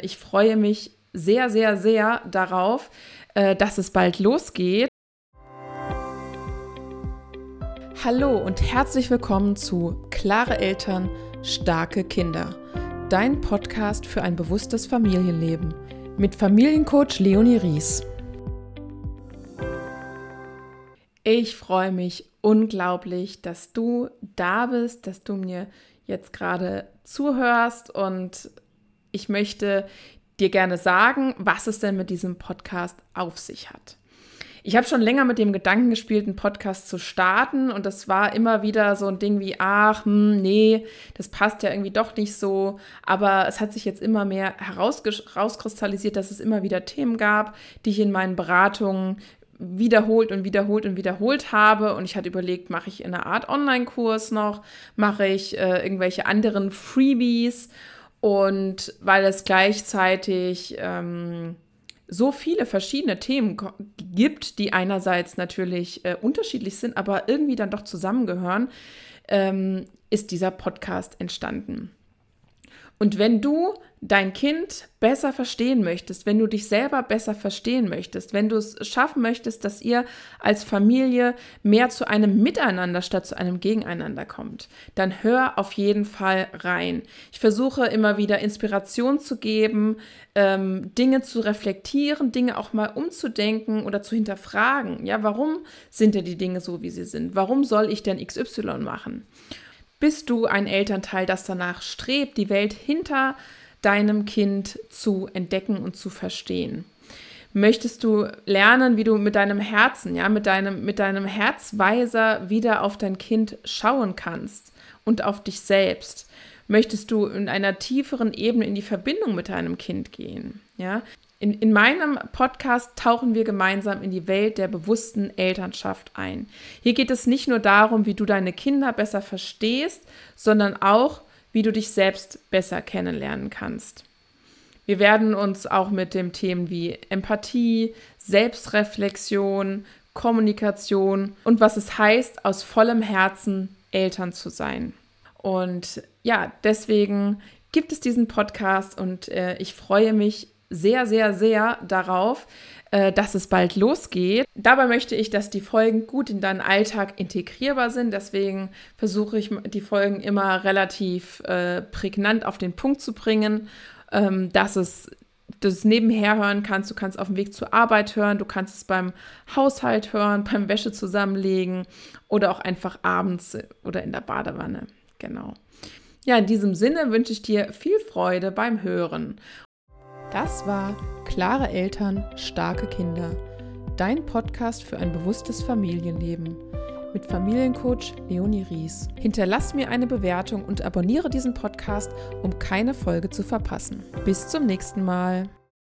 Ich freue mich sehr, sehr, sehr darauf, äh, dass es bald losgeht. Hallo und herzlich willkommen zu Klare Eltern, starke Kinder. Dein Podcast für ein bewusstes Familienleben mit Familiencoach Leonie Ries. Ich freue mich unglaublich, dass du da bist, dass du mir jetzt gerade zuhörst und ich möchte dir gerne sagen, was es denn mit diesem Podcast auf sich hat. Ich habe schon länger mit dem Gedanken gespielt, einen Podcast zu starten und das war immer wieder so ein Ding wie, ach, hm, nee, das passt ja irgendwie doch nicht so. Aber es hat sich jetzt immer mehr herauskristallisiert, dass es immer wieder Themen gab, die ich in meinen Beratungen wiederholt und wiederholt und wiederholt habe. Und ich hatte überlegt, mache ich in einer Art Online-Kurs noch, mache ich äh, irgendwelche anderen Freebies und weil es gleichzeitig ähm, so viele verschiedene Themen gibt, die einerseits natürlich äh, unterschiedlich sind, aber irgendwie dann doch zusammengehören, ähm, ist dieser Podcast entstanden. Und wenn du dein Kind besser verstehen möchtest, wenn du dich selber besser verstehen möchtest, wenn du es schaffen möchtest, dass ihr als Familie mehr zu einem Miteinander statt zu einem Gegeneinander kommt, dann hör auf jeden Fall rein. Ich versuche immer wieder Inspiration zu geben, ähm, Dinge zu reflektieren, Dinge auch mal umzudenken oder zu hinterfragen. Ja, warum sind denn die Dinge so, wie sie sind? Warum soll ich denn XY machen? Bist du ein Elternteil, das danach strebt, die Welt hinter deinem Kind zu entdecken und zu verstehen? Möchtest du lernen, wie du mit deinem Herzen, ja, mit deinem, mit deinem Herzweiser wieder auf dein Kind schauen kannst und auf dich selbst? Möchtest du in einer tieferen Ebene in die Verbindung mit deinem Kind gehen? Ja, in, in meinem Podcast tauchen wir gemeinsam in die Welt der bewussten Elternschaft ein. Hier geht es nicht nur darum, wie du deine Kinder besser verstehst, sondern auch, wie du dich selbst besser kennenlernen kannst. Wir werden uns auch mit den Themen wie Empathie, Selbstreflexion, Kommunikation und was es heißt, aus vollem Herzen Eltern zu sein. Und ja, deswegen gibt es diesen Podcast und äh, ich freue mich sehr, sehr, sehr darauf, äh, dass es bald losgeht. Dabei möchte ich, dass die Folgen gut in deinen Alltag integrierbar sind. Deswegen versuche ich die Folgen immer relativ äh, prägnant auf den Punkt zu bringen, ähm, dass es das nebenher hören kannst. Du kannst auf dem Weg zur Arbeit hören, du kannst es beim Haushalt hören, beim Wäsche zusammenlegen oder auch einfach abends oder in der Badewanne. Genau. Ja, in diesem Sinne wünsche ich dir viel Freude beim Hören. Das war Klare Eltern, starke Kinder. Dein Podcast für ein bewusstes Familienleben mit Familiencoach Leonie Ries. Hinterlass mir eine Bewertung und abonniere diesen Podcast, um keine Folge zu verpassen. Bis zum nächsten Mal.